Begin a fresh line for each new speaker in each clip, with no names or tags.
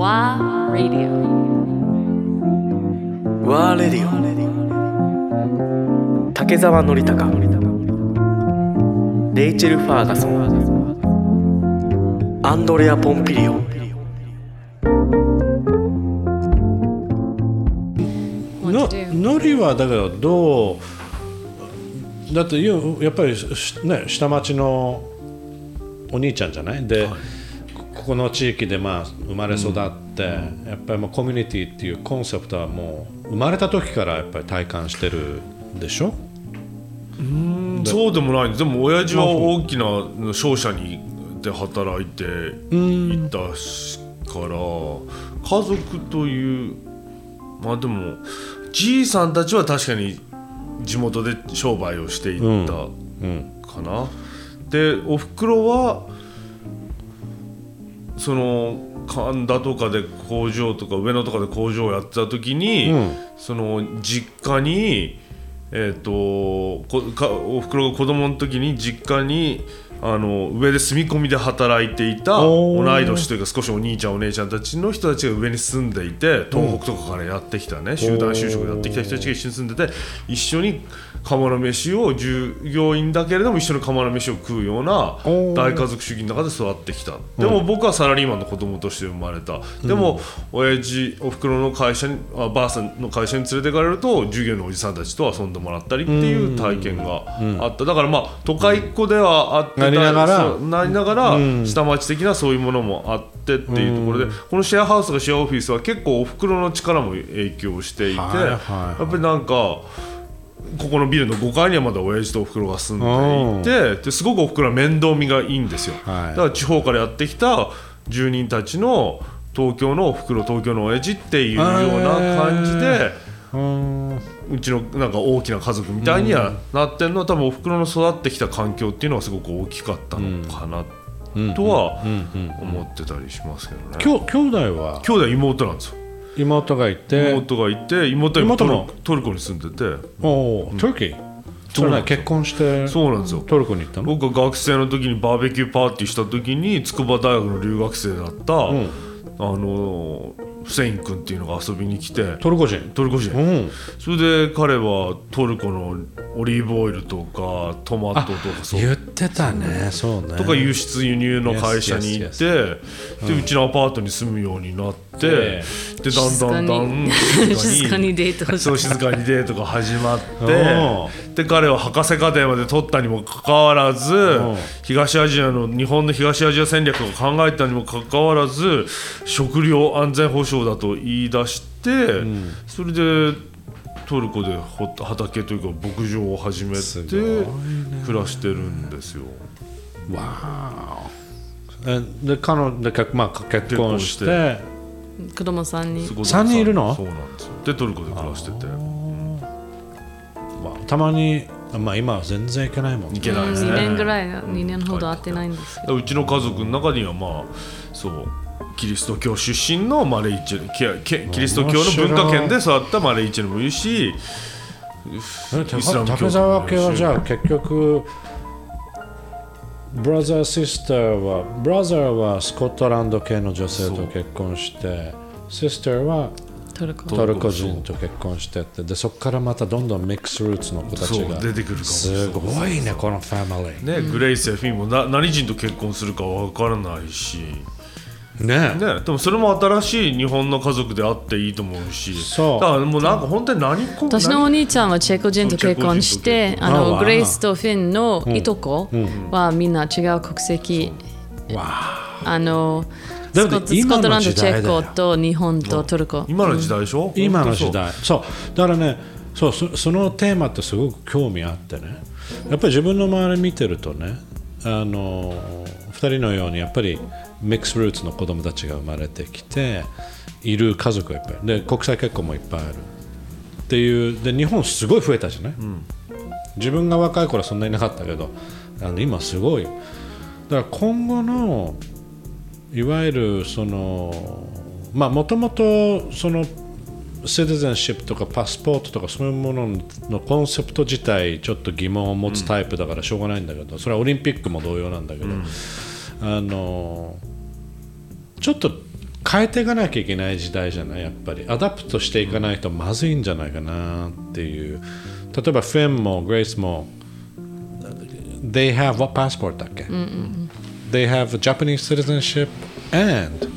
WA Radio.
ワーレディオ竹澤典孝レイチェル・ファーガソン。アンドレア・ポンピリオ
のリはだけどどうだってよやっぱりしね下町のお兄ちゃんじゃない？で、こここの地域でまあ生まれ育って、やっぱりもうコミュニティっていうコンセプトはもう生まれた時からやっぱり体感してるでしょ？
そうでもないでも親父は大きな商社にで働いていたしから家族というまあでもじいさんたちは確かに地元で商売をしていったかな。でおふくろはその神田とかで工場とか上野とかで工場をやってた時に、その実家にえー、とこかおふくろが子供の時に実家にあの上で住み込みで働いていた同い年というか少しお兄ちゃんお姉ちゃんたちの人たちが上に住んでいて東北とかからやってきたね、集団就職でやってきた人たちが一緒に住んでて一緒に釜の飯を従業員だけれども一緒に釜の飯を食うような
ー。
大家族主義の中で育ってきた。でも僕はサラリーマンの子供として生まれた。でも親父おふくろの会社にあばあさんの会社に連れて行かれると従業員のおじさんたちと遊んでもらったりっていう体験があった。だからまあ都会っ子ではあって
なりながら。
なりながら下町的なそういうものもあってっていうところでこのシェアハウスとかシェアオフィスは結構おふくろの力も影響していてやっぱりなんかここのビルの5階にはまだ親父とおふくろが住んでいてですごくおふくろは面倒見がいいんですよ、
はい。
だから地方からやってきた住人たちの東京のおふくろ東京の親父っていうような感じで
う
ちのなんか大きな家族みたいにはなってんの。は多分おふくろの育ってきた環境っていうのはすごく大きかったのかなとは思ってたりしますけどね。
きょ兄弟？は？
兄弟妹なんですよ。
妹がいて
妹がいて妹は今トル
妹も？
トルコに住んでて。
おおトルキーそれね結婚して？
そうなんですよ。
トルコに行ったの？
僕が学生の時にバーベキューパーティーした時に筑波大学の留学生だった、あのフセイン君っていうのが遊びに来て。
トルコ人？
トルコ人、
うん。
それで彼はトルコのオリーブオイルとかトマトとかそう。
言ってたね。そうね。
とか輸出輸入の会社に行って
Yes,
でうちのアパートに住むようになって、
え
でだんだんだん
静かに。デート。を
そう静かにデートが始まっ
お
てで彼は博士課程まで取ったにもかかわらず東アジアの日本の東アジア戦略を考えたにもかかわらず食料安全保障だと言い出して、それでトルコでほ畑というか牧場を始め
す
て暮らしてるんですよ。
わーえで彼女で結,、まあ、結婚して
結
子供さんに
すごい
三人いるの？
そうなんですよ。でトルコで暮らしてて。
まあたまに、まあ、今は全然行けないもん
いけないです
2
ね
年ぐらい2年ほど会ってないんですよ。
うちの家族の中にはまあそうキリスト教出身のマレイチェルキキリスト教の文化圏で育ったマレイチェルもいるし
え
イスラム教
竹澤家はじゃあ結局ブラザーシスターはブラザーはスコットランド系の女性と結婚してシスターは
トルコ。
トルコ人と結婚してって。でそこからまたどんどんミックスルーツの子たちが
出てくるかも
すごいねこのファミリー。
ね、グレイスやフィンもな何人と結婚するかわからないし、
ね。
ね、でもそれも新しい日本の家族であっていいと思うし。
そう。
だからもうなんか本当に何こ
私のお兄ちゃんはチェコ人と結婚してあ
あわあ
のグレイスとフィンのいとこはみんな違う国籍。
わ
あの
だって
スコットスコ
今の
ットランドチ
時代だよ
ェコと日本とトルコ。
今の時代でしょ、
今の時
本
代。そう。だからねそうそそのテーマってすごく興味あってね。やっぱり自分の周り見てるとねあの2人のようにやっぱりミックスルーツの子供たちが生まれてきている家族がいっぱい。で国際結婚もいっぱいある。っていう。で日本すごい増えたじゃない、自分が若い頃はそんなになかったけどあの今すごい。だから今後のいわゆるそのまあもともとそのシティゼンシップとかパスポートとかそういうもののコンセプト自体ちょっと疑問を持つタイプだからしょうがないんだけど、それはオリンピックも同様なんだけど、あのちょっと変えていかなきゃいけない時代じゃないやっぱり。アダプトしていかないとまずいんじゃないかなっていう。例えばフェンもグレイスも they have what passport だっけ、they have Japanese citizenship and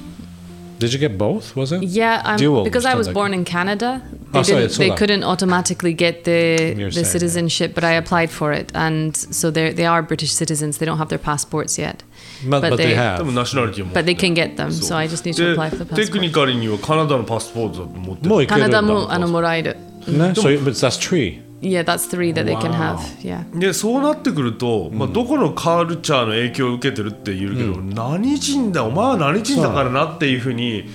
did you get both was it
Yeah, I'm,
Dual
because I was
したんだっけ
born in Canada. They,
Oh, sorry,
didn't, they
そうだ。
couldn't automatically get the
You're saying,
the
yeah.
citizenship, but I applied for it, and so they they are British citizens. They don't have their passports yet,
but, but they
they-
多分
have
ナショナリティを持って
but they can get them.
そう
So I just need to
で
apply for the
テクニ
passport.
カルにはカナダのパスポートだと思ってる
もういけるんだ
カナダもあのもらえる。
ね so but that's three
Yeah, that's three that they can have. Yeah.
でそうなってくると、まあ、どこのカルチャーの影響を受けてるって言うけど、何人だお前は何人だからなっていうふうに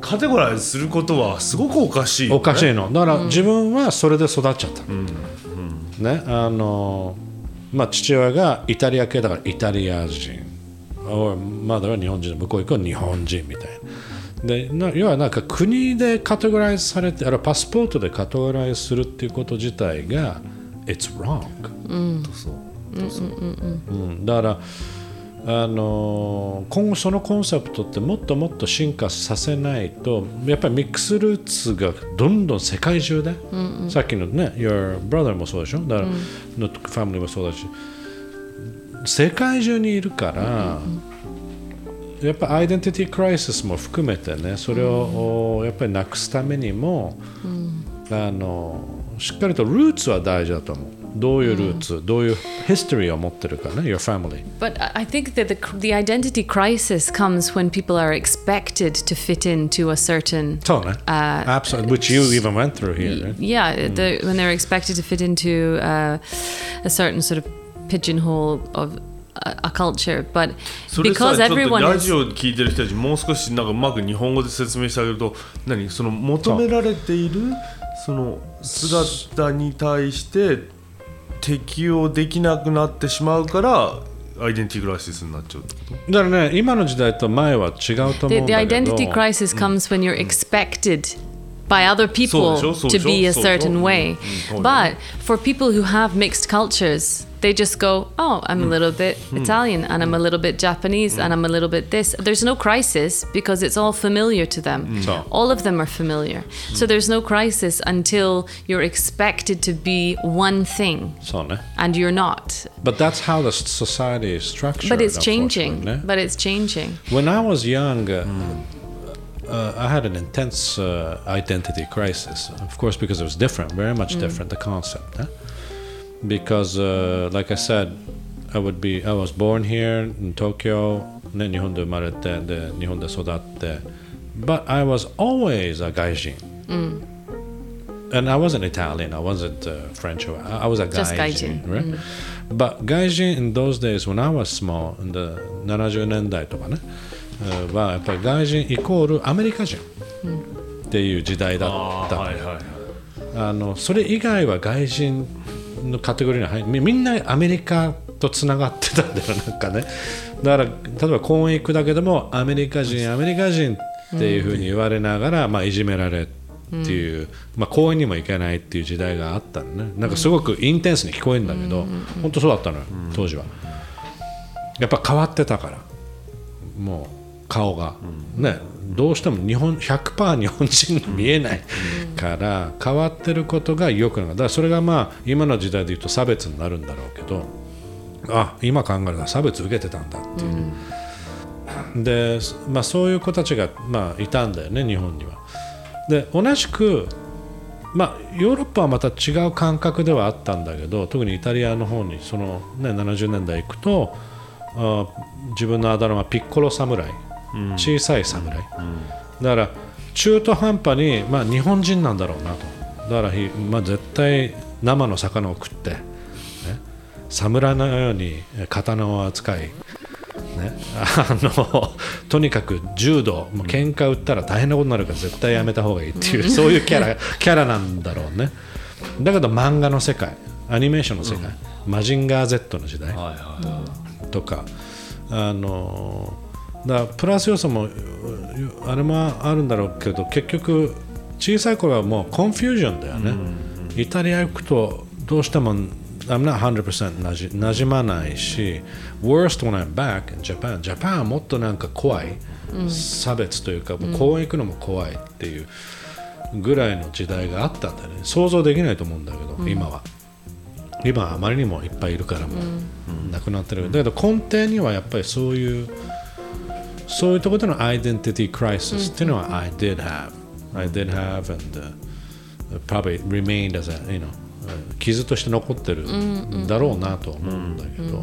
カテゴライズすることはすごくおかしい
おかしいの。だから自分はそれで育っちゃった、ねあのまあ父親がイタリア系だからイタリア人。おまだは日本人向こう行くと日本人みたいなでな要はなんか国でカテゴライズされてあるいはパスポートでカテゴライズするっていうこと自体が It's wrong、
そう
うん、だからあの今後そのコンセプトってもっともっと進化させないとやっぱりミックスルーツがどんどん世界中で、さっきのね Your brother もそうでしょ？だから、のファミリーもそうだし世界中にいるから、やっぱアイデンティティクライシスも含めてねそれをやっぱりなくすためにも、うん、あのしっかりとルーツは大事だと思う。どういうルーツ、mm.
But I think that the, the identity crisis comes when people are expected to fit into a certain.
そうね。Uh, Absolutely, which you even went through here. Right?
Yeah, mm. the, when they're expected to fit into uh, a certain sort of pigeonhole of a, culture but
それさ
because
ちょっと
everyone
ラ
is
ジオ聞いてる人たちもう少しなんかうまく日本語で説明してあげると何その求められているその姿に対して適応できなくなってしまうからアイデンティティクライシスになっちゃうってこと
だからね、今の時代と前は違うと思
the,
うん
the
だけど。
identity crisis comes when you're expected by other people
そうでしょそう
to
でしょ
be a
そうでしょ
certain way
うんそうだよ
but for people who have mixed cultures they just go, oh, I'm a hmm. little bit hmm. Italian and I'm a little bit Japanese hmm. and I'm a little bit this. There's no crisis because it's all familiar to them. All of them are familiar. So there's no crisis until you're expected to be one thing.
So, no?
And you're not.
But that's how the society is structured.
But it's changing.
No?
But it's changing.
When I was young, mm. Uh, I had an intense uh, identity crisis, of course, because it was different, very much mm. different, the concept Because, uh, like I said, I would be. I was born here in Tokyo. ね、日本で生まれてで日本で育って。But I was always a 外人。And I wasn't Italian, I wasn't uh, French, or- I I was a
Just
gaijin,
gaijin,
right? But gaijin in those days, when I was small, in the 70年代とかね、uh, はやっぱり外人イコールアメリカ人っていう時代だったの
はいはいはい
あのそれ以外は外人 のカテゴリーに入みみんなアメリカとつながってたんだよなんかね。だから例えば公園行くだけでもアメリカ人アメリカ人っていうふうに言われながら、まあ、いじめられっていう、まあ、公園にも行けないっていう時代があったのね。なんかすごくインテンスに聞こえるんだけど、本当そうだったのよ当時は。やっぱ変わってたから。もう顔が、ね。どうしても日本100%日本人に見えないから変わってることがよくなからそれがまあ今の時代で言うと差別になるんだろうけどあ今考えると差別受けてたんだっていう、で、まあ、そういう子たちが、まあ、いたんだよね日本には。で同じくまあ、ヨーロッパはまた違う感覚ではあったんだけど特にイタリアの方にその、ね、70年代行くとあ自分のあだ名はピッコロ侍、小さい侍、だから中途半端に、まあ、日本人なんだろうなと。だからひ、まあ、絶対生の魚を食って、ね、侍のようにえ刀を扱いね、あのとにかく柔道。もう喧嘩売ったら大変なことになるから絶対やめた方がいいっていうそういうキャラ キャラなんだろうね。だけど漫画の世界。アニメーションの世界、マジンガー Z の時代。とか。あのだプラス要素もうあれもあるんだろうけど結局小さい頃はもうコンフュージョンだよね、イタリア行くとどうしても I'm not 100%なじなじまないし worst when I'm back in Japan Japan はもっとなんか怖い、差別というかもう公園行くのも怖いっていうぐらいの時代があったんだよね。想像できないと思うんだけど、今は。今はあまりにもいっぱいいるからもう。なくなってる、だけど根底にはやっぱりそういうそういうところでのアイデンティティクライシスっていうのは I did have. I did have and、uh, probably remained as a you know 傷として残ってるんだろうなと思うんだけど、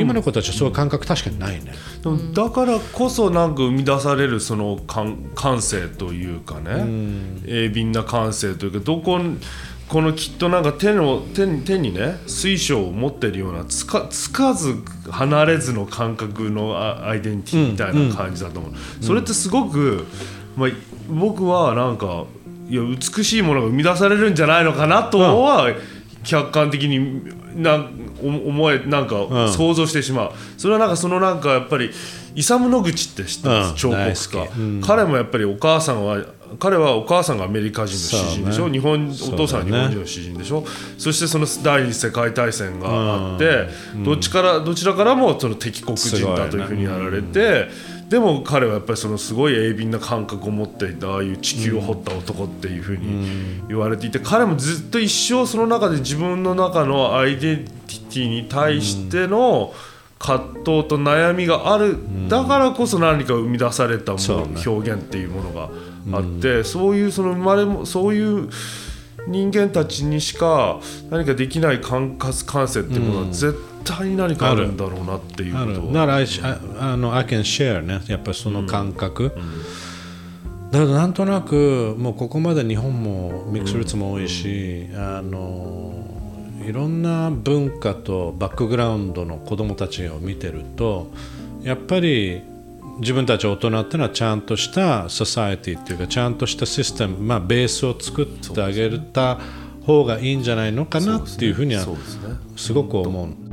今の子たちはそういう感覚確かにないね、
だからこそなんか生み出されるその感感性というかね、鋭敏な感性というかどここのきっとなんか手の手に手にね水晶を持ってるようなつかつかず離れずの感覚のアアイデンティティみたいな感じだと思う、それってすごく、まあ、僕はなんかいや美しいものが生み出されるんじゃないのかなとは、客観的になお思えなんか
ん。
想像してしまう、それはなんかそのなんかやっぱりイサム・ノグチって知ってます、
うん。
彫刻
大
家、
うん。
彼もやっぱりお母さんは彼はお母さんがアメリカ人の詩人でしょ、
ね。
日本お父さんは日本人の詩人でしょ？そしてその第二次世界大戦があって、どっちからどちらからもその敵国人だというふうにやられて、でも彼はやっぱりそのすごい鋭敏な感覚を持っていたああいう地球を掘った男っていうふうに言われていて、彼もずっと一生その中で自分の中のアイデンティティに対しての葛藤と悩みがある、だからこそ何か生み出されたもの、表現っていうものがあって、そういうその生まれもそういう人間たちにしか何かできない感覚感性っていうものは絶対に何かあるんだろうなっていうことは、
ならああの I can share ね。やっぱりその感覚、だけどなんとなくもうここまで日本もミックスルーツも多いし、あのいろんな文化とバックグラウンドの子供たちを見てるとやっぱり自分たち大人っていうのはちゃんとしたソサエティっていうかちゃんとしたシステム、まあ、ベースを作ってあげた方がいいんじゃないのかなっていうふうにはすごく思う。